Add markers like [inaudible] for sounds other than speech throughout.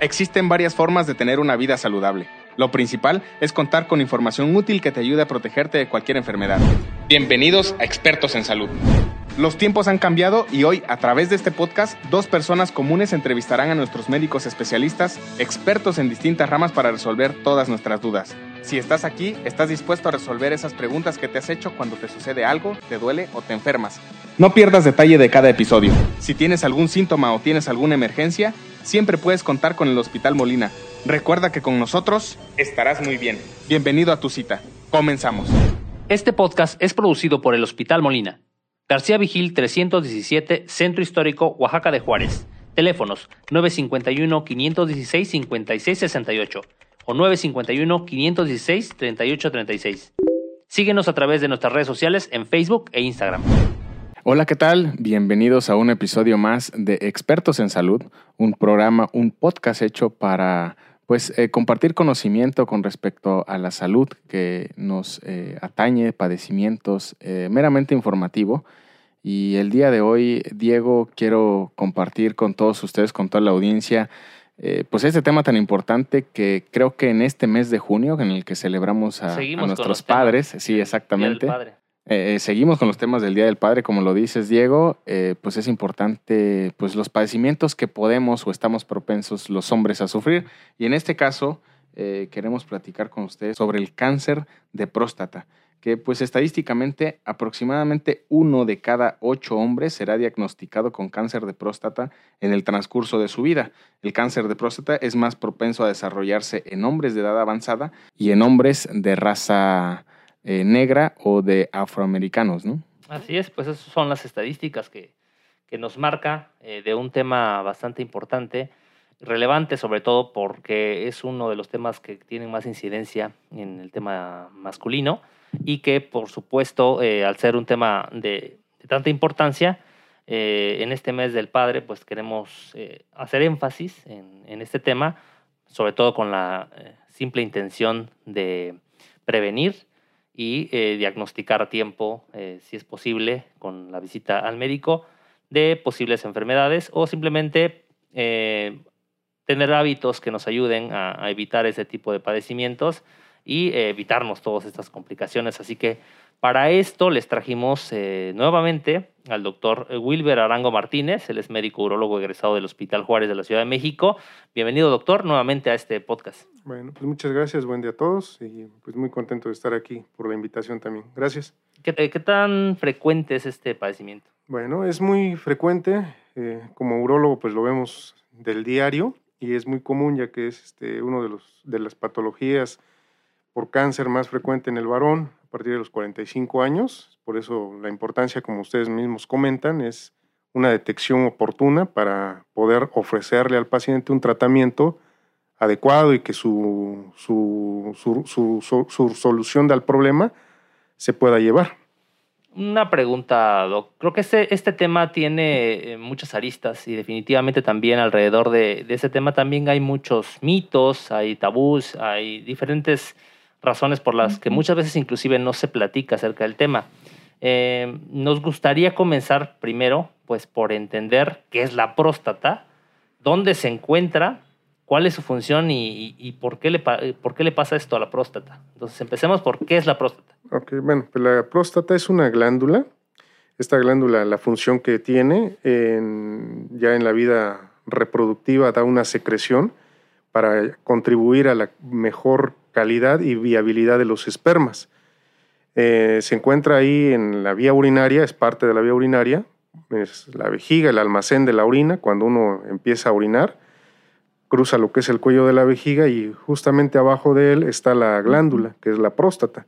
Existen varias formas de tener una vida saludable. Lo principal es contar con información útil que te ayude a protegerte de cualquier enfermedad. Bienvenidos a Expertos en Salud. Los tiempos han cambiado y hoy, a través de este podcast, dos personas comunes entrevistarán a nuestros médicos especialistas, expertos en distintas ramas para resolver todas nuestras dudas. Si estás aquí, estás dispuesto a resolver esas preguntas que te has hecho cuando te sucede algo, te duele o te enfermas. No pierdas detalle de cada episodio. Si tienes algún síntoma o tienes alguna emergencia, siempre puedes contar con el Hospital Molina. Recuerda que con nosotros estarás muy bien. Bienvenido a tu cita. Comenzamos. Este podcast es producido por el Hospital Molina. García Vigil 317, Centro Histórico, Oaxaca de Juárez. Teléfonos 951-516-5668 o 951-516-3836. Síguenos a través de nuestras redes sociales en Facebook e Instagram. Hola, ¿qué tal? Bienvenidos a un episodio más de Expertos en Salud, un programa, un podcast hecho para pues eh, compartir conocimiento con respecto a la salud que nos eh, atañe, padecimientos, eh, meramente informativo. Y el día de hoy, Diego, quiero compartir con todos ustedes, con toda la audiencia, pues este tema tan importante que creo que en este mes de junio, en el que celebramos a, nuestros padres, sí, exactamente. Eh, seguimos con los temas del Día del Padre, como lo dices, Diego, eh, pues es importante pues los padecimientos que podemos o estamos propensos los hombres a sufrir. Y en este caso queremos platicar con ustedes sobre el cáncer de próstata, que pues estadísticamente aproximadamente uno de cada ocho hombres será diagnosticado con cáncer de próstata en el transcurso de su vida. El cáncer de próstata es más propenso a desarrollarse en hombres de edad avanzada y en hombres de raza eh, negra o de afroamericanos, ¿no? Así es, pues esas son las estadísticas que, que nos marca eh, de un tema bastante importante, relevante sobre todo porque es uno de los temas que tienen más incidencia en el tema masculino y que por supuesto eh, al ser un tema de, tanta importancia, en este mes del padre pues queremos hacer énfasis en, en, este tema, sobre todo con la simple intención de prevenir y eh, diagnosticar a tiempo, eh, si es posible, con la visita al médico, de posibles enfermedades o simplemente eh, tener hábitos que nos ayuden a, evitar ese tipo de padecimientos y evitarnos todas estas complicaciones. Así que para esto les trajimos nuevamente al doctor Wilber Arango Martínez, él es médico urologo egresado del Hospital Juárez de la Ciudad de México. Bienvenido, doctor, nuevamente a este podcast. Bueno, pues muchas gracias, buen día a todos y pues muy contento de estar aquí por la invitación también. Gracias. ¿Qué, tan frecuente es este padecimiento? Bueno, es muy frecuente, eh, como urólogo pues lo vemos del diario y es muy común ya que es este, uno de, los, de las patologías por cáncer más frecuente en el varón a partir de los 45 años, por eso la importancia, como ustedes mismos comentan, es una detección oportuna para poder ofrecerle al paciente un tratamiento adecuado y que su, su, su, solución del problema se pueda llevar. Una pregunta, Doc. Creo que este, este tema tiene eh, muchas aristas y definitivamente también alrededor de, ese tema también hay muchos mitos, hay tabús, hay diferentes razones por las que muchas veces inclusive no se platica acerca del tema. Eh, nos gustaría comenzar primero pues por entender qué es la próstata, dónde se encuentra cuál es su función y, por, qué le, por qué le pasa esto a la próstata. Entonces, empecemos por qué es la próstata. Ok, bueno, pues la próstata es una glándula. Esta glándula, la función que tiene ya en la vida reproductiva, da una secreción para contribuir a la mejor calidad y viabilidad de los espermas. Eh, se encuentra ahí en la vía urinaria, es parte de la vía urinaria, es la vejiga, el almacén de la orina, cuando uno empieza a orinar cruza lo que es el cuello de la vejiga y justamente abajo de él está la glándula, que es la próstata.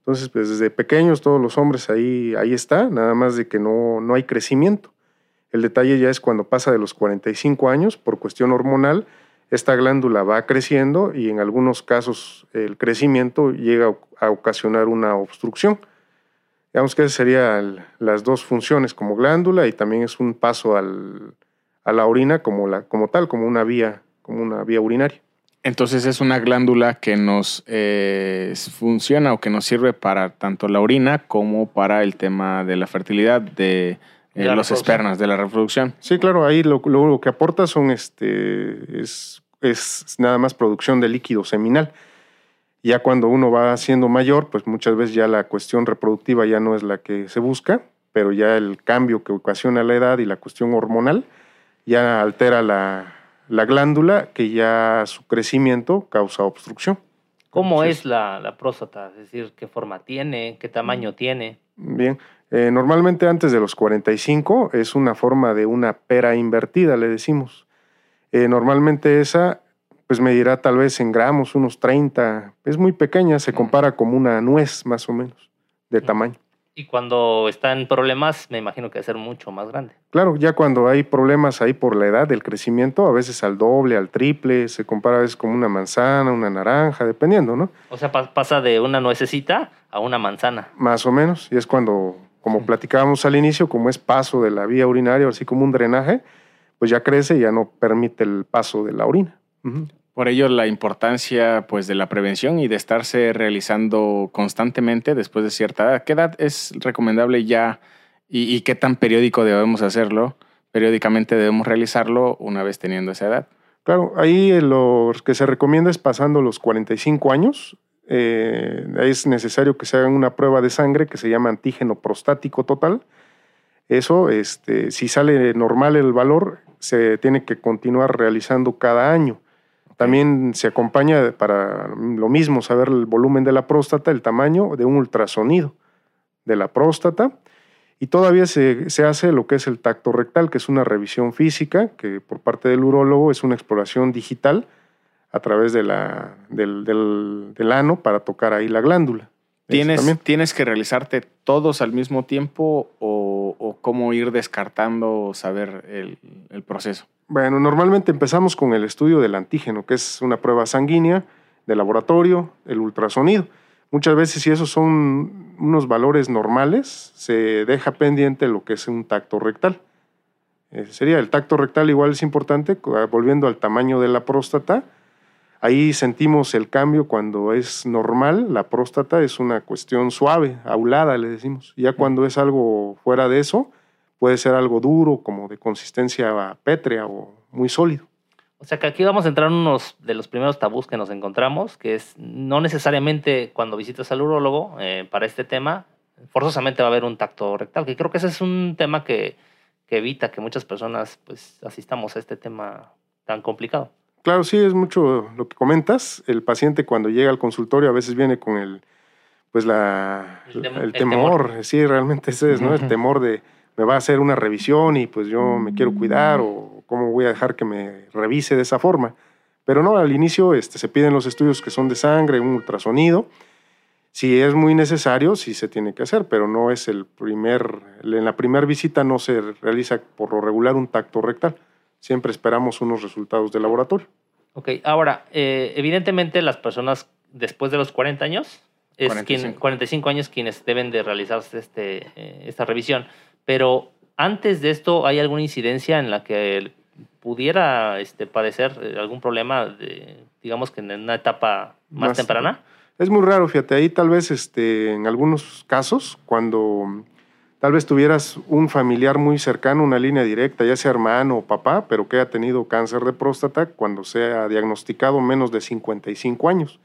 Entonces, pues desde pequeños todos los hombres ahí, ahí está, nada más de que no, no hay crecimiento. El detalle ya es cuando pasa de los 45 años, por cuestión hormonal, esta glándula va creciendo y en algunos casos el crecimiento llega a ocasionar una obstrucción. Digamos que esas serían las dos funciones como glándula y también es un paso al, a la orina como, la, como tal, como una vía como una vía urinaria. Entonces es una glándula que nos eh, funciona o que nos sirve para tanto la orina como para el tema de la fertilidad de, eh, los espermas, de la reproducción. Sí, claro, ahí lo, que aporta son este, es es nada más producción de líquido seminal. Ya cuando uno va siendo mayor, pues muchas veces ya la cuestión reproductiva ya no es la que se busca, pero ya el cambio que ocasiona la edad y la cuestión hormonal ya altera la, glándula que ya su crecimiento causa obstrucción. ¿Cómo es la, próstata? Es decir, ¿qué forma tiene? ¿Qué tamaño tiene? Bien, eh, normalmente antes de los 45 es una forma de una pera invertida, le decimos. Eh, normalmente esa pues medirá tal vez en gramos, unos 30. Es muy pequeña, se compara como una nuez más o menos de tamaño. Y cuando está en problemas, me imagino que debe ser mucho más grande. Claro, ya cuando hay problemas ahí por la edad del crecimiento, a veces al doble, al triple, se compara a veces como una manzana, una naranja, dependiendo, ¿no? O sea, pasa de una nuececita a una manzana. Más o menos, y es cuando, como platicábamos al inicio, como es paso de la vía urinaria, así como un drenaje, pues ya crece y ya no permite el paso de la orina. Por ello, la importancia pues, de la prevención y de estarse realizando constantemente después de cierta edad. ¿Qué edad es recomendable ya y, qué tan periódico debemos hacerlo? Periódicamente debemos realizarlo una vez teniendo esa edad. Claro, ahí lo que se recomienda es pasando los 45 años. Eh, es necesario que se hagan una prueba de sangre que se llama antígeno prostático total eso, este, si sale normal el valor, se tiene que continuar realizando cada año. También se acompaña para lo mismo, saber el volumen de la próstata, el tamaño de un ultrasonido de la próstata. Y todavía se, hace lo que es el tacto rectal, que es una revisión física, que por parte del urólogo es una exploración digital a través de la, del, del ano para tocar ahí la glándula. ¿Tienes, ¿Tienes que realizarte todos al mismo tiempo o, cómo ir descartando, saber el, proceso? Bueno, normalmente empezamos con el estudio del antígeno, que es una prueba sanguínea de laboratorio, el ultrasonido. Muchas veces, si esos son unos valores normales, se deja pendiente lo que es un tacto rectal. Eh, sería el tacto rectal igual es importante, volviendo al tamaño de la próstata, Ahí sentimos el cambio cuando es normal, la próstata es una cuestión suave, aulada, le decimos. Ya cuando es algo fuera de eso, puede ser algo duro, como de consistencia pétrea o muy sólido. O sea que aquí vamos a entrar en uno de los primeros tabús que nos encontramos, que es no necesariamente cuando visitas al urólogo eh, para este tema, forzosamente va a haber un tacto rectal, que creo que ese es un tema que, que evita que muchas personas pues asistamos a este tema tan complicado. Claro, sí, es mucho lo que comentas. El paciente cuando llega al consultorio a veces viene con el, pues la, el, temor. Sí, realmente ese es, ¿no? El temor de me va a hacer una revisión y pues yo me quiero cuidar o cómo voy a dejar que me revise de esa forma. Pero no, al inicio este, se piden los estudios que son de sangre, un ultrasonido. Si es muy necesario, sí se tiene que hacer, pero no es el primer, en la primera visita no se realiza por lo regular un tacto rectal siempre esperamos unos resultados de laboratorio. Ok, ahora, eh, evidentemente las personas después de los 40 años, es 45. 45 años quienes deben de realizarse este, eh, esta revisión, pero antes de esto, ¿hay alguna incidencia en la que pudiera este, padecer eh, algún problema, de, digamos que en una etapa más, temprana? Es muy raro, fíjate, ahí tal vez este, en algunos casos, cuando Tal vez tuvieras un familiar muy cercano, una línea directa, ya sea hermano o papá, pero que haya tenido cáncer de próstata cuando sea diagnosticado menos de 55 años.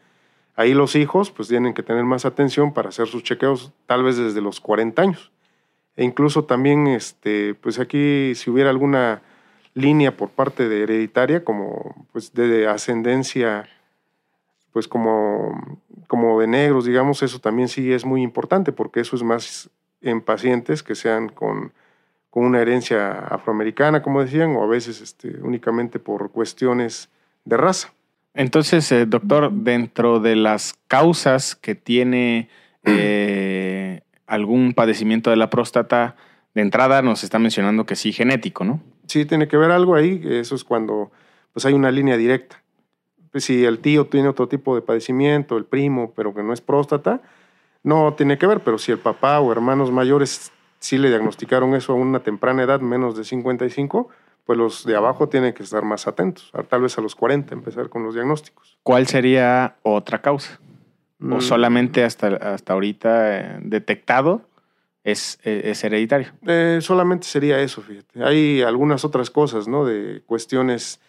Ahí los hijos pues tienen que tener más atención para hacer sus chequeos tal vez desde los 40 años. E incluso también, este, pues aquí si hubiera alguna línea por parte de hereditaria, como pues de ascendencia, pues como, como de negros, digamos, eso también sí es muy importante porque eso es más en pacientes que sean con, con una herencia afroamericana, como decían, o a veces este, únicamente por cuestiones de raza. Entonces, eh, doctor, dentro de las causas que tiene [clears throat] eh, algún padecimiento de la próstata, de entrada nos está mencionando que sí, genético, ¿no? Sí, tiene que ver algo ahí, eso es cuando pues hay una línea directa. Pues, si el tío tiene otro tipo de padecimiento, el primo, pero que no es próstata, no tiene que ver, pero si el papá o hermanos mayores sí le diagnosticaron eso a una temprana edad, menos de 55, pues los de abajo tienen que estar más atentos, tal vez a los 40 empezar con los diagnósticos. ¿Cuál sería otra causa? ¿O mm. solamente hasta, hasta ahorita eh, detectado es, eh, es hereditario? Eh, solamente sería eso, fíjate. Hay algunas otras cosas, ¿no? De cuestiones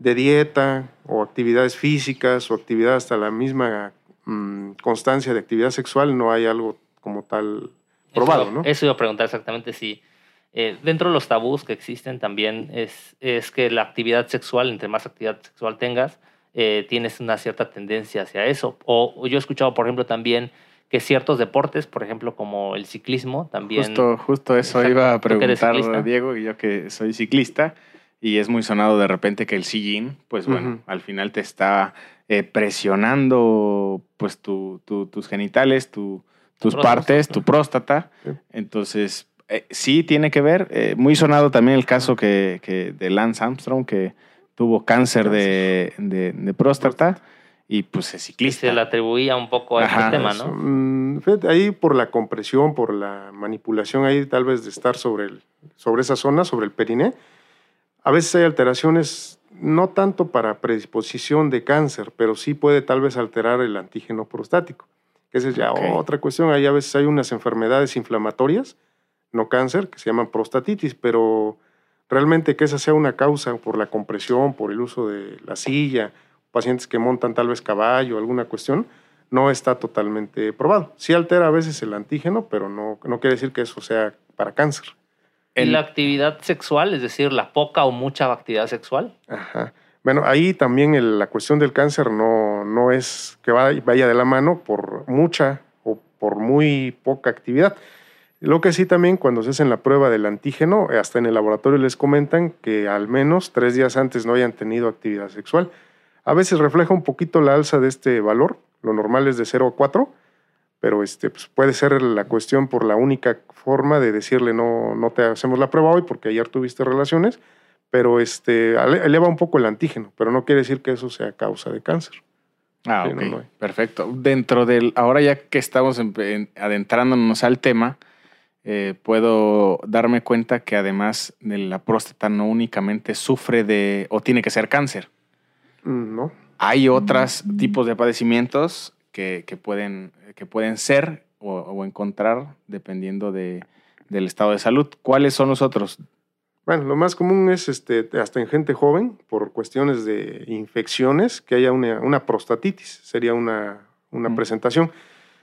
de dieta o actividades físicas o actividad hasta la misma mm, constancia de actividad sexual, no hay algo como tal probado, eso, ¿no? Eso iba a preguntar exactamente si eh, dentro de los tabús que existen también es, es que la actividad sexual, entre más actividad sexual tengas, eh, tienes una cierta tendencia hacia eso. O, o yo he escuchado, por ejemplo, también que ciertos deportes, por ejemplo, como el ciclismo, también... Justo, justo eso Exacto. iba a ¿Tú que eres preguntar? Diego, y yo que soy ciclista, y es muy sonado de repente que el sillín, pues bueno, al final te está eh, presionando pues tu, tu- tus genitales, tu- tus Próstata. partes, tu próstata. Sí. Entonces, eh, sí tiene que ver. eh, muy sonado también el caso que, que de Lance Armstrong, que tuvo cáncer de, de- de próstata y pues es ciclista. se le atribuía un poco a Ajá, este tema, Eso, ¿no? mm, fíjate, ahí por la compresión, por la manipulación ahí tal vez de estar sobre, el, sobre esa zona, sobre el periné, a veces hay alteraciones no tanto para predisposición de cáncer, pero sí puede tal vez alterar el antígeno prostático. que Esa es ya Ok. otra cuestión. Ahí a veces hay unas enfermedades inflamatorias, no cáncer, que se llaman prostatitis, pero realmente que esa sea una causa por la compresión, por el uso de la silla, pacientes que montan tal vez caballo, alguna cuestión, no está totalmente probado. Sí altera a veces el antígeno, pero no, no quiere decir que eso sea para cáncer. El- la actividad sexual, es decir, la poca o mucha actividad sexual. Ajá. Bueno, ahí también el- la cuestión del cáncer no, no es que va- vaya de la mano por mucha o por muy poca actividad. Lo que sí también cuando se hacen la prueba del antígeno, hasta en el laboratorio les comentan que al menos tres días antes no hayan tenido actividad sexual. A veces refleja un poquito la alza de este valor, lo normal es de 0 a 4, pero este, pues puede ser la cuestión por la única forma de decirle no, no te hacemos la prueba hoy porque ayer tuviste relaciones, pero este, eleva un poco el antígeno, pero no quiere decir que eso sea causa de cáncer. Ah, Sí, ok. no, no hay. Perfecto. Dentro del, ahora ya que estamos en- en- adentrándonos al tema, eh, puedo darme cuenta que además de la próstata no únicamente sufre de, o tiene que ser cáncer. Mm, ¿No? Hay otros tipos de padecimientos que, que pueden, que pueden ser o, o encontrar dependiendo de, del estado de salud. ¿Cuáles son los otros? Bueno, lo más común es este, hasta en gente joven, por cuestiones de infecciones, que haya una, una prostatitis, sería una, una Mm. presentación.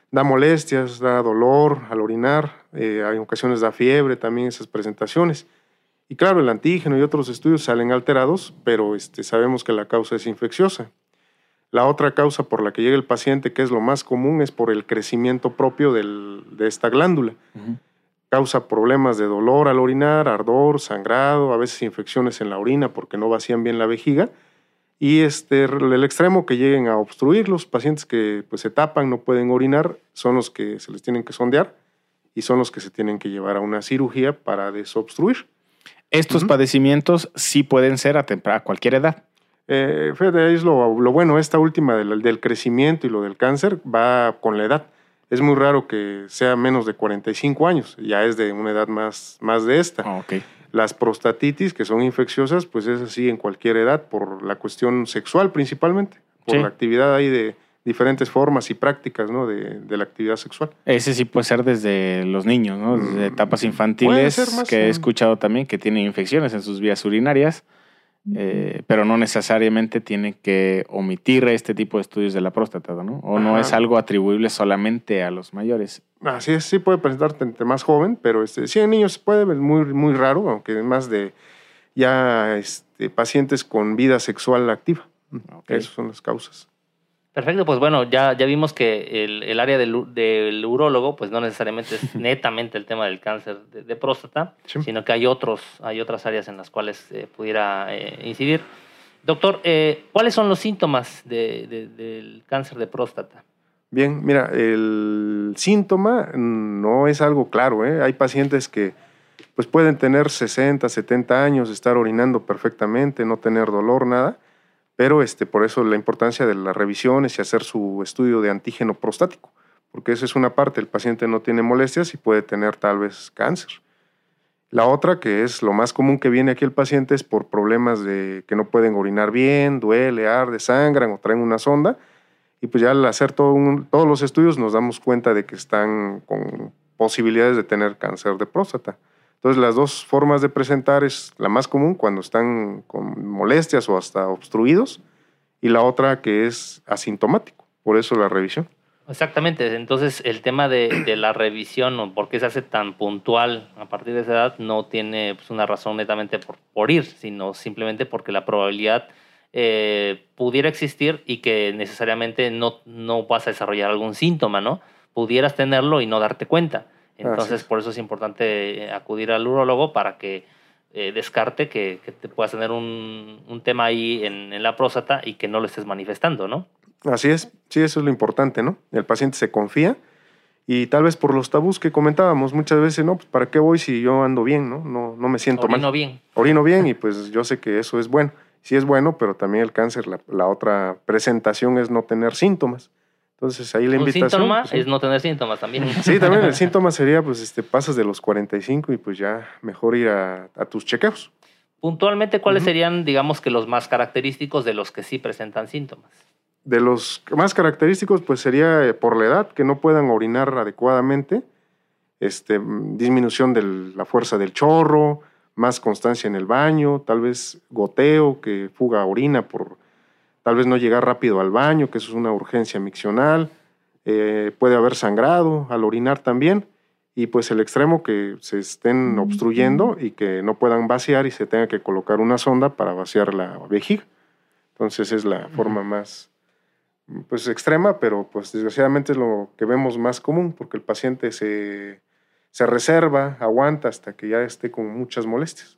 Da molestias, da dolor al orinar, eh, hay ocasiones da fiebre también esas presentaciones. Y claro, el antígeno y otros estudios salen alterados, pero este, sabemos que la causa es infecciosa. La otra causa por la que llega el paciente, que es lo más común, es por el crecimiento propio del- de esta glándula causa problemas de dolor al orinar, ardor, sangrado, a veces infecciones en la orina porque no vacían bien la vejiga. Y este, el extremo que lleguen a obstruir, los pacientes que pues, se tapan, no pueden orinar, son los que se les tienen que sondear y son los que se tienen que llevar a una cirugía para desobstruir. Estos padecimientos sí pueden ser a cualquier edad. Eh, fíjate, ahí es lo, lo bueno, esta última del, del crecimiento y lo del cáncer va con la edad. Es muy raro que sea menos de 45 años, ya es de una edad más, más de esta. Ah. Las prostatitis, que son infecciosas, pues es así en cualquier edad, por la cuestión sexual principalmente, por Sí. la actividad ahí de diferentes formas y prácticas ¿no? de, de la actividad sexual. Ese sí puede ser desde los niños, ¿no? Desde Mm, etapas infantiles, que he escuchado también que tienen infecciones en sus vías urinarias, eh, pero no necesariamente tienen que omitir este tipo de estudios de la próstata, ¿no? O no es algo atribuible solamente a los mayores. Así es, sí puede presentarte entre más joven, pero este, sí en niños puede, es muy, muy raro, aunque es más de ya este, pacientes con vida sexual activa. Esas son las causas. Perfecto, pues bueno, ya, ya vimos que el, el área del, del urólogo, pues no necesariamente es [laughs] netamente el tema del cáncer de, de próstata, Sí. sino que hay, otros, hay otras áreas en las cuales eh, pudiera eh, incidir. Doctor, eh, ¿cuáles son los síntomas de- de- del cáncer de próstata? Bien, mira, el síntoma no es algo claro. ¿eh? Hay pacientes que pues pueden tener 60, 70 años, estar orinando perfectamente, no tener dolor, nada, pero este, por eso la importancia de las revisiones y hacer su estudio de antígeno prostático, porque eso es una parte, el paciente no tiene molestias y puede tener tal vez cáncer. La otra, que es lo más común que viene aquí el paciente, es por problemas de que no pueden orinar bien, duele, arde, sangran o traen una sonda. Y pues ya al hacer todo todos los estudios nos damos cuenta de que están con posibilidades de tener cáncer de próstata. Entonces, las dos formas de presentar es la más común cuando están con molestias o hasta obstruidos, y la otra que es asintomático. Por eso la revisión. Exactamente, entonces el tema de, la revisión o por qué se hace tan puntual a partir de esa edad no tiene pues, una razón netamente por, por, ir, sino simplemente porque la probabilidad eh, pudiera existir y que necesariamente no, no vas a desarrollar algún síntoma, ¿no? Pudieras tenerlo y no darte cuenta. Entonces, por eso es importante eh, acudir al urólogo para que eh, descarte que, te puedas tener un, un tema ahí en, en, la próstata y que no lo estés manifestando, ¿no? Así es, sí, eso es lo importante, ¿no? El paciente se confía y tal vez por los tabús que comentábamos muchas veces, no, pues ¿para qué voy si yo ando bien, no? No, no me siento mal. Orino bien. Orino bien y pues yo sé que eso es bueno. Sí es bueno, pero también el cáncer, la, la otra presentación es no tener síntomas. Entonces ahí la invitación. síntoma pues, es no tener síntomas también. [laughs] Sí, también el [laughs] síntoma sería, pues, este, pasas de los 45 y pues ya mejor ir a, a tus chequeos. Puntualmente, ¿cuáles serían, digamos que los más característicos de los que sí presentan síntomas? De los más característicos, pues sería eh, por la edad, que no puedan orinar adecuadamente, este, disminución de la fuerza del chorro, más constancia en el baño, tal vez goteo, que fuga orina por tal vez no llegar rápido al baño, que eso es una urgencia miccional, eh, puede haber sangrado al orinar también, y pues el extremo que se estén obstruyendo y que no puedan vaciar y se tenga que colocar una sonda para vaciar la vejiga. Entonces es la forma más pues extrema, pero pues desgraciadamente es lo que vemos más común, porque el paciente se, se reserva, aguanta hasta que ya esté con muchas molestias.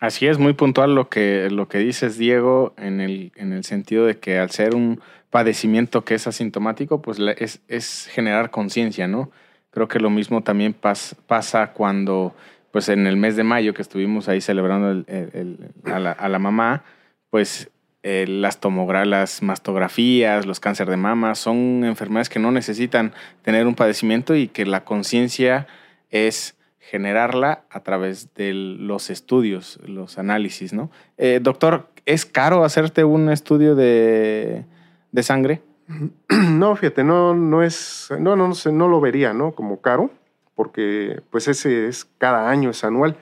Así es, muy puntual lo que, lo que dices, Diego, en el, en el sentido de que al ser un padecimiento que es asintomático, pues es, es generar conciencia, ¿no? Creo que lo mismo también pasa cuando, pues en el mes de mayo que estuvimos ahí celebrando el, a, la, a la mamá, pues eh, las, las mastografías, los cáncer de mama, son enfermedades que no necesitan tener un padecimiento y que la conciencia es generarla a través de los estudios, los análisis, ¿no? Eh, doctor, ¿es caro hacerte un estudio de, de, sangre? [clears throat] No, fíjate, no, no es, no, no, no, no lo vería, ¿no? Como caro, porque pues ese es cada año, es anual.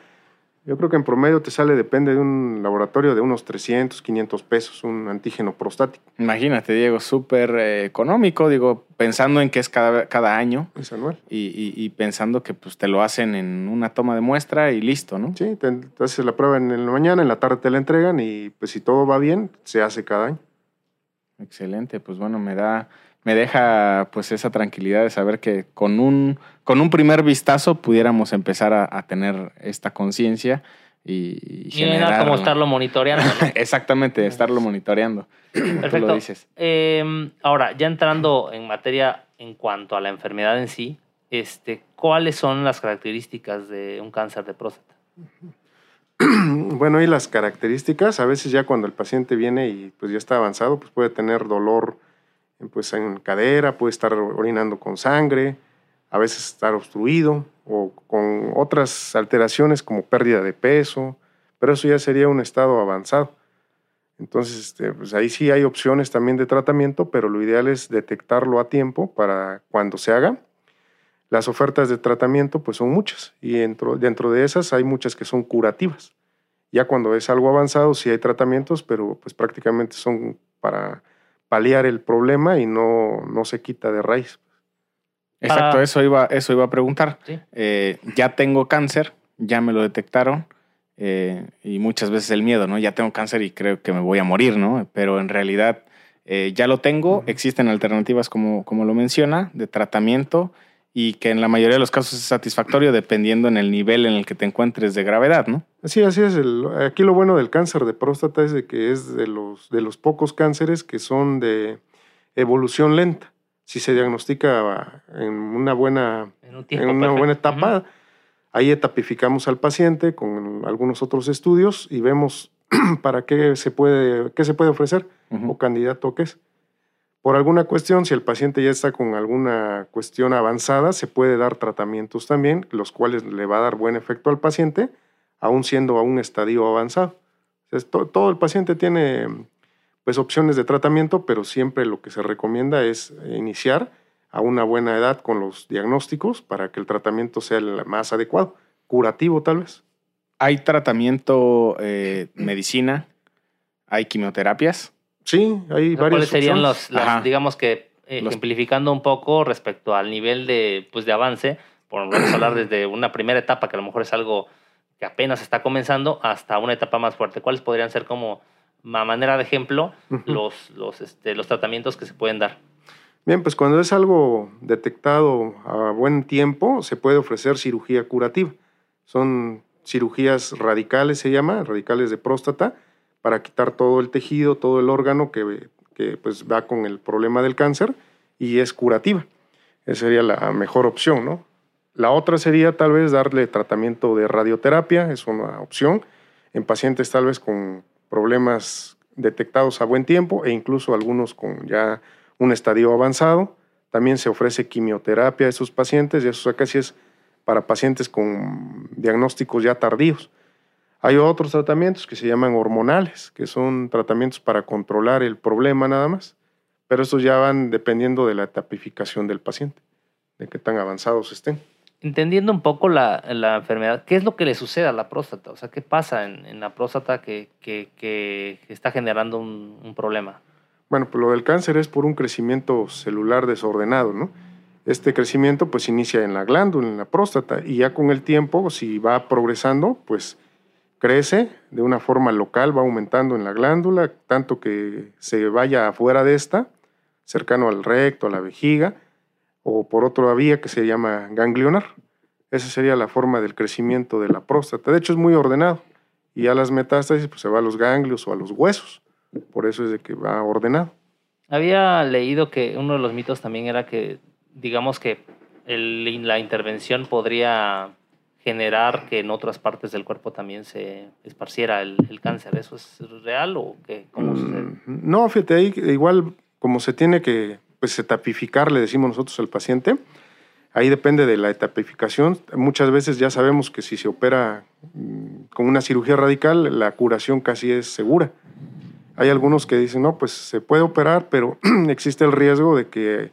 Yo creo que en promedio te sale, depende de un laboratorio, de unos 300, 500 pesos, un antígeno prostático. Imagínate, Diego, súper eh, económico, digo, pensando en que es cada, cada año. Es anual. Y, pensando que pues, te lo hacen en una toma de muestra y listo, ¿no? Sí, te, haces la prueba en la mañana, en la tarde te la entregan y pues si todo va bien, se hace cada año. Excelente, pues bueno, me da, me deja pues esa tranquilidad de saber que con un, con un primer vistazo pudiéramos empezar a, tener esta conciencia y, y generar... como estarlo monitoreando. [laughs] Exactamente, estarlo monitoreando. Perfecto. Lo dices. Em, ahora, ya entrando en materia en cuanto a la enfermedad en sí, este, ¿cuáles son las características de un cáncer de próstata? [clears throat] Bueno, y las características, a veces ya cuando el paciente viene y pues ya está avanzado, pues puede tener dolor pues en cadera, puede estar orinando con sangre, a veces estar obstruido o con otras alteraciones como pérdida de peso, pero eso ya sería un estado avanzado. Entonces, este, pues ahí sí hay opciones también de tratamiento, pero lo ideal es detectarlo a tiempo para cuando se haga. Las ofertas de tratamiento pues son muchas y dentro, dentro de esas hay muchas que son curativas. Ya cuando es algo avanzado sí hay tratamientos, pero pues prácticamente son para paliar el problema y no, no se quita de raíz. Exacto, eso, iba, eso iba a preguntar. Eh, ya tengo cáncer, ya me lo detectaron eh, y muchas veces el miedo, ¿no? Ya tengo cáncer y creo que me voy a morir, ¿no? Pero en realidad eh, ya lo tengo, existen alternativas como, como lo menciona, de tratamiento y que en la mayoría de los casos es satisfactorio dependiendo en el nivel en el que te encuentres de gravedad, ¿no? Sí, así es. aquí lo bueno del cáncer de próstata es de que es de los, de los pocos cánceres que son de evolución lenta. Si se diagnostica en una buena, en, una buena etapa, ahí etapificamos al paciente con algunos otros estudios y vemos [clears throat] para qué se puede, qué se puede ofrecer o candidato que es. Por alguna cuestión, si el paciente ya está con alguna cuestión avanzada, se puede dar tratamientos también, los cuales le va a dar buen efecto al paciente, aún siendo a un estadio avanzado. todo el paciente tiene pues, opciones de tratamiento, pero siempre lo que se recomienda es iniciar a una buena edad con los diagnósticos para que el tratamiento sea el más adecuado. curativo tal vez. ¿Hay tratamiento, eh, medicina? ¿Hay quimioterapias? Sí, hay varias ¿Cuáles serían opciones. los, las, digamos que, eh, Los- ejemplificando un poco respecto al nivel de, pues, de avance, por vamos a hablar desde una primera etapa, que a lo mejor es algo que apenas está comenzando, hasta una etapa más fuerte? ¿Cuáles podrían ser como, a manera de ejemplo, los, los, este, los tratamientos que se pueden dar? Bien, pues cuando es algo detectado a buen tiempo, se puede ofrecer cirugía curativa. Son cirugías radicales, se llama, radicales de próstata, para quitar todo el tejido, todo el órgano que, pues, va con el problema del cáncer y es curativa. Esa sería la mejor opción, ¿no? La otra sería tal vez darle tratamiento de radioterapia, es una opción, en pacientes tal vez con problemas detectados a buen tiempo e incluso algunos con ya un estadio avanzado. También se ofrece quimioterapia a esos pacientes y eso casi es para pacientes con diagnósticos ya tardíos. Hay otros tratamientos que se llaman hormonales, que son tratamientos para controlar el problema nada más, pero estos ya van dependiendo de la etapificación del paciente, de qué tan avanzados estén. Entendiendo un poco la, la enfermedad, ¿qué es lo que le sucede a la próstata? O sea, ¿qué pasa en, en la próstata que, que, que está generando un, un problema? Bueno, pues lo del cáncer es por un crecimiento celular desordenado, ¿no? Este crecimiento pues inicia en la glándula, en la próstata, y ya con el tiempo, si va progresando, pues crece de una forma local, va aumentando en la glándula, tanto que se vaya afuera de esta, cercano al recto, a la vejiga, o por otra vía que se llama ganglionar. Esa sería la forma del crecimiento de la próstata. De hecho, es muy ordenado. Y ya las metástasis pues, se va a los ganglios o a los huesos. Por eso es de que va ordenado. Había leído que uno de los mitos también era que, digamos que la intervención podría generar que en otras partes del cuerpo también se esparciera el, el cáncer. ¿Eso es real o qué? ¿Cómo sucede? Mm, No, fíjate, ahí igual como se tiene que pues, etapificar, le decimos nosotros al paciente, ahí depende de la etapificación. Muchas veces ya sabemos que si se opera mm, con una cirugía radical, la curación casi es segura. Hay algunos que dicen, no, pues se puede operar, pero [clears throat] existe el riesgo de que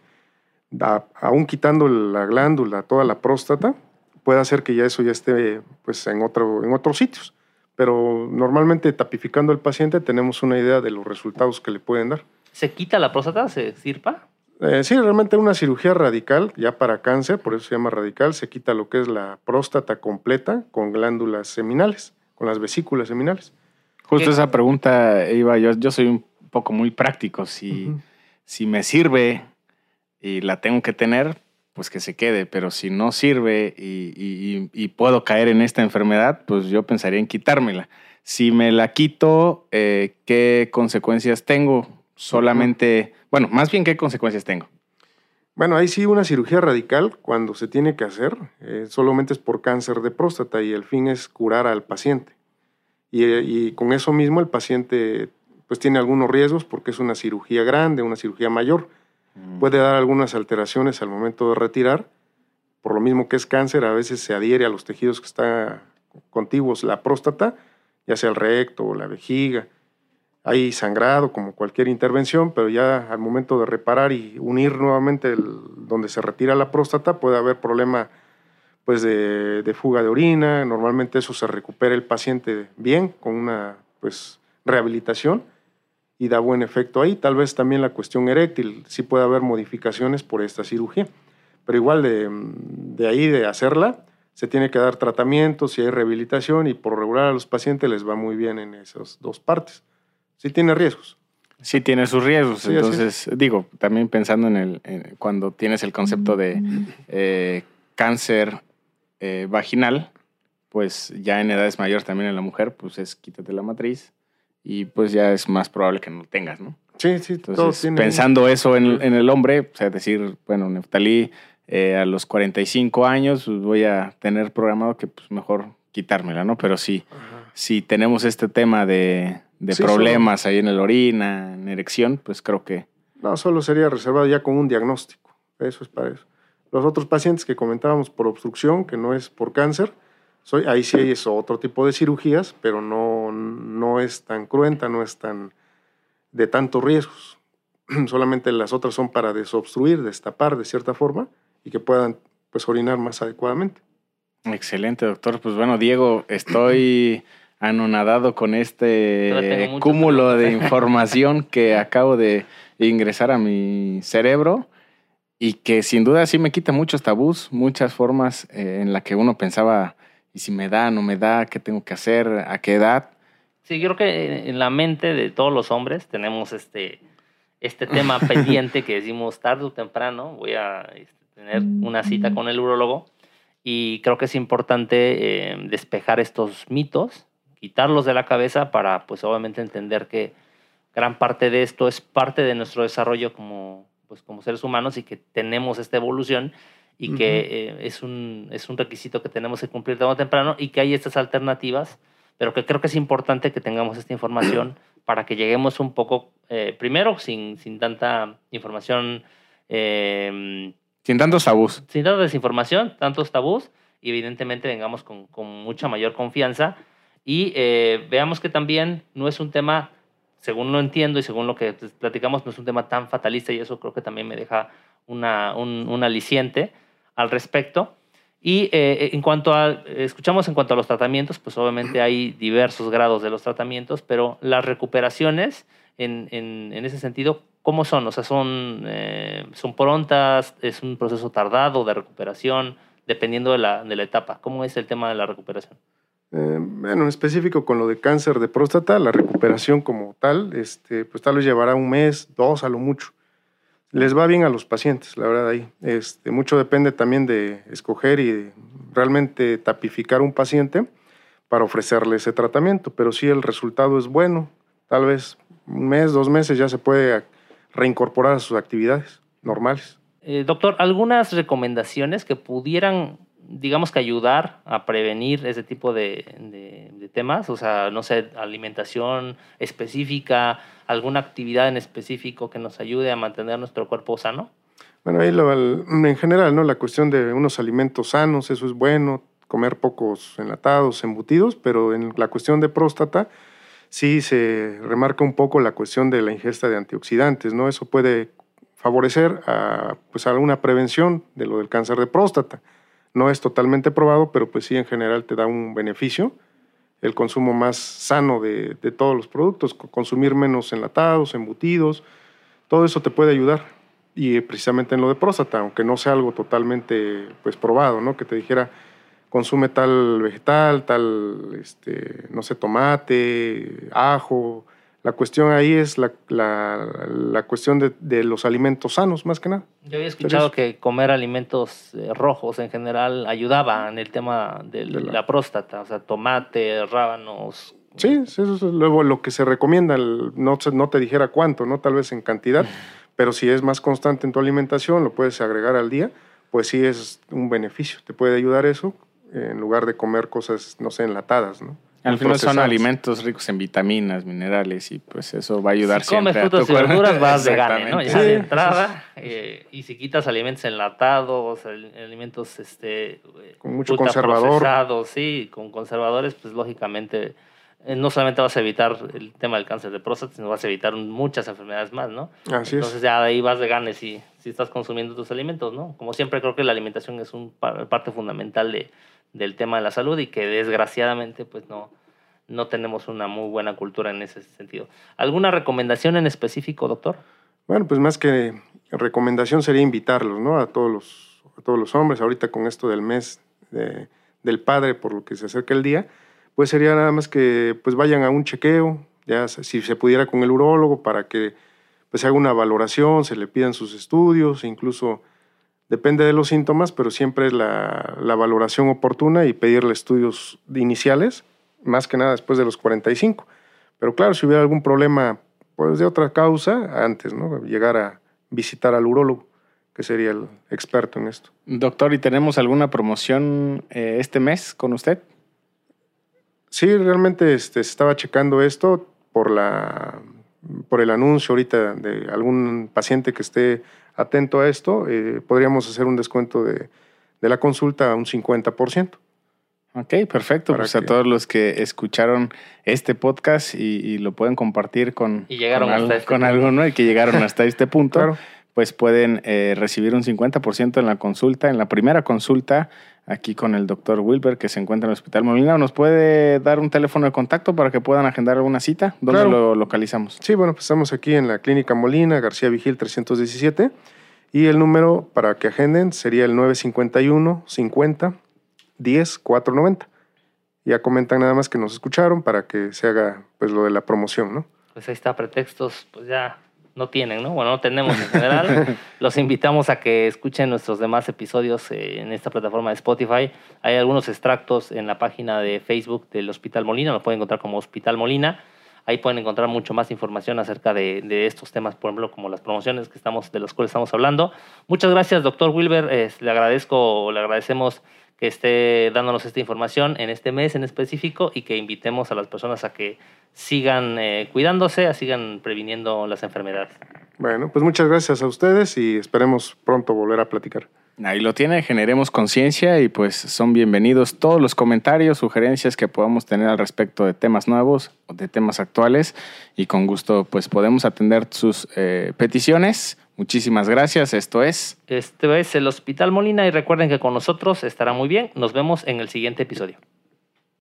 aún quitando la glándula, toda la próstata, puede hacer que ya eso ya esté pues, en, otro, en otros sitios. Pero normalmente tapificando al paciente tenemos una idea de los resultados que le pueden dar. ¿Se quita la próstata? ¿Se cirpa? Eh, sí, realmente una cirugía radical, ya para cáncer, por eso se llama radical, se quita lo que es la próstata completa con glándulas seminales, con las vesículas seminales. Justo ¿Qué? esa pregunta iba yo. Yo soy un poco muy práctico. Si, si me sirve y la tengo que tener, pues que se quede. Pero si no sirve y, puedo caer en esta enfermedad, pues yo pensaría en quitármela. Si me la quito, eh, ¿qué consecuencias tengo? Solamente, bueno, más bien qué consecuencias tengo. Bueno, ahí sí una cirugía radical, cuando se tiene que hacer, eh, solamente es por cáncer de próstata y el fin es curar al paciente. Y, y con eso mismo el paciente pues tiene algunos riesgos porque es una cirugía grande, una cirugía mayor. Puede dar algunas alteraciones al momento de retirar. Por lo mismo que es cáncer, a veces se adhiere a los tejidos que están contiguos la próstata, ya sea el recto o la vejiga. Hay sangrado como cualquier intervención, pero ya al momento de reparar y unir nuevamente el- donde se retira la próstata puede haber problema pues de, de fuga de orina. Normalmente eso se recupera el paciente bien con una pues rehabilitación y da buen efecto ahí. Tal vez también la cuestión eréctil, sí puede haber modificaciones por esta cirugía. Pero igual de, de ahí, de hacerla, se tiene que dar tratamiento, si hay rehabilitación y por regular a los pacientes les va muy bien en esas dos partes. Sí tiene riesgos. Sí tiene sus riesgos. Sí, Entonces, digo, también pensando en el, en- cuando tienes el concepto de eh, cáncer eh, vaginal, pues ya en edades mayores también en la mujer, pues es quítate la matriz y pues ya es más probable que no lo tengas, ¿no? Sí, sí, todos Entonces, tienen- pensando eso en, en el hombre, o sea, decir, bueno, Neftalí, eh, a los 45 años pues, voy a tener programado que pues mejor quitármela, ¿no? Pero sí, Ajá. si tenemos este tema de, de Sí, problemas ahí en el orina, en erección, pues creo que No, solo sería reservado ya con un diagnóstico. Eso es para eso. Los otros pacientes que comentábamos por obstrucción, que no es por cáncer, soy, ahí sí es otro tipo de cirugías, pero no, no es tan cruenta, no es tan de tantos riesgos. [clears throat] Solamente las otras son para desobstruir, destapar de cierta forma y que puedan pues, orinar más adecuadamente. Excelente, doctor. Pues bueno, Diego, estoy [clears throat] anonadado con este cúmulo de [laughs] información que acabo de ingresar a mi cerebro y que sin duda sí me quita muchos tabús, muchas formas eh, en la que uno pensaba, ¿y si me da, no me da? ¿Qué tengo que hacer? ¿A qué edad? Sí, yo creo que en la mente de todos los hombres tenemos este, este tema [laughs] pendiente que decimos tarde o temprano voy a este, tener una cita con el urólogo y creo que es importante eh, despejar estos mitos quitarlos de la cabeza para, pues obviamente, entender que gran parte de esto es parte de nuestro desarrollo como, pues, como seres humanos y que tenemos esta evolución y que eh, es, un, es un requisito que tenemos que cumplir o temprano y que hay estas alternativas, pero que creo que es importante que tengamos esta información [clears throat] para que lleguemos un poco, eh, primero, sin, sin tanta información. Eh, sin tantos tabús. Sin tanta desinformación, tantos tabús, y evidentemente vengamos con, con mucha mayor confianza y eh, veamos que también no es un tema, según lo entiendo y según lo que platicamos, no es un tema tan fatalista y eso creo que también me deja una, un, aliciente al respecto. Y eh, en cuanto a, escuchamos en cuanto a los tratamientos, pues obviamente hay diversos grados de los tratamientos, pero las recuperaciones en, ese sentido, ¿cómo son? O sea, son, eh, son prontas, es un proceso tardado de recuperación, dependiendo de la, de la etapa. ¿Cómo es el tema de la recuperación? Eh, bueno, en específico con lo de cáncer de próstata, la recuperación como tal, este, pues tal vez llevará un mes, dos a lo mucho. Les va bien a los pacientes, la verdad ahí. Este, mucho depende también de escoger y realmente tapificar un paciente para ofrecerle ese tratamiento, pero si el resultado es bueno, tal vez un mes, dos meses ya se puede reincorporar a sus actividades normales. Eh, doctor, ¿algunas recomendaciones que pudieran digamos que ayudar a prevenir ese tipo de, temas, o sea, no sé, alimentación específica, alguna actividad en específico que nos ayude a mantener nuestro cuerpo sano? Bueno, ahí en general, ¿no? La cuestión de unos alimentos sanos, eso es bueno, comer pocos enlatados, embutidos, pero en la cuestión de próstata sí se remarca un poco la cuestión de la ingesta de antioxidantes, ¿no? Eso puede favorecer a, pues, a una prevención de lo del cáncer de próstata. No es totalmente probado, pero pues sí en general te da un beneficio. El consumo más sano de, todos los productos, consumir menos enlatados, embutidos, todo eso te puede ayudar. Y precisamente en lo de próstata, aunque no sea algo totalmente pues probado, ¿no? Que te dijera, consume tal vegetal, tal, este, no sé, tomate, ajo, la cuestión ahí es la, la, cuestión de, de, los alimentos sanos, más que nada. Yo había escuchado que comer alimentos eh, rojos en general ayudaba en el tema de, la, próstata, o sea, tomate, rábanos. Sí, eso es luego lo que se recomienda, no, no te dijera cuánto, no tal vez en cantidad, [laughs] pero si es más constante en tu alimentación, lo puedes agregar al día, pues sí es un beneficio, te puede ayudar eso en lugar de comer cosas, no sé, enlatadas, ¿no? Al final son alimentos ricos en vitaminas, minerales y pues eso va a ayudar si comes frutas y verduras [laughs] vas de gane, ¿no? Ya de entrada. Eh, y si quitas alimentos enlatados, alimentos este con mucho conservador. sí, con conservadores, pues lógicamente eh, no solamente vas a evitar el tema del cáncer de próstata, sino vas a evitar muchas enfermedades más, ¿no? Así Entonces ya de ahí vas de gane si, si estás consumiendo tus alimentos, ¿no? Como siempre creo que la alimentación es un parte fundamental de del tema de la salud y que desgraciadamente pues no, no tenemos una muy buena cultura en ese sentido. ¿Alguna recomendación en específico, doctor? Bueno, pues más que recomendación sería invitarlos, ¿no? A todos los, a todos los hombres, ahorita con esto del mes del padre, por lo que se acerca el día, pues sería nada más que pues vayan a un chequeo, ya si se pudiera con el urólogo para que pues haga una valoración, se le pidan sus estudios, incluso Depende de los síntomas, pero siempre es la, valoración oportuna y pedirle estudios iniciales, más que nada después de los 45. Pero claro, si hubiera algún problema pues de otra causa, antes, ¿no? Llegar a visitar al urólogo, que sería el experto en esto. Doctor, ¿y tenemos alguna promoción eh, este mes con usted? Sí, realmente este, se estaba checando esto por, la, por el anuncio ahorita de algún paciente que esté atento a esto, eh, podríamos hacer un descuento de, la consulta a un 50%. Ok, perfecto. pues a todos los que escucharon este podcast y, lo pueden compartir con, y llegaron con, hasta este alguno y que llegaron hasta este punto, pues pueden eh, recibir un 50% en la consulta, en la primera consulta aquí con el doctor Wilber que se encuentra en el Hospital Molina. ¿Nos puede dar un teléfono de contacto para que puedan agendar alguna cita? ¿Dónde lo localizamos? Sí, bueno, pues estamos aquí en la Clínica Molina, García Vigil 317. Y el número para que agenden sería el 951 50 10 490. Ya comentan nada más que nos escucharon para que se haga pues lo de la promoción, ¿no? Pues ahí está, pretextos, pues ya no tienen, ¿no? Bueno, no tenemos en general. [laughs] Los invitamos a que escuchen nuestros demás episodios eh, en esta plataforma de Spotify. Hay algunos extractos en la página de Facebook del Hospital Molina, lo pueden encontrar como Hospital Molina. Ahí pueden encontrar mucho más información acerca de, estos temas, por ejemplo, como las promociones que estamos, de las cuales estamos hablando. Muchas gracias, doctor Wilber. le agradezco, le agradecemos que esté dándonos esta información en este mes en específico y que invitemos a las personas a que sigan eh, cuidándose, a sigan previniendo las enfermedades. Bueno, pues muchas gracias a ustedes y esperemos pronto volver a platicar. Ahí lo tiene, generemos conciencia y pues son bienvenidos todos los comentarios, sugerencias que podamos tener al respecto de temas nuevos o de temas actuales y con gusto pues podemos atender sus eh, peticiones Muchísimas gracias. Esto es. Este es el Hospital Molina y recuerden que con nosotros estará muy bien. Nos vemos en el siguiente episodio.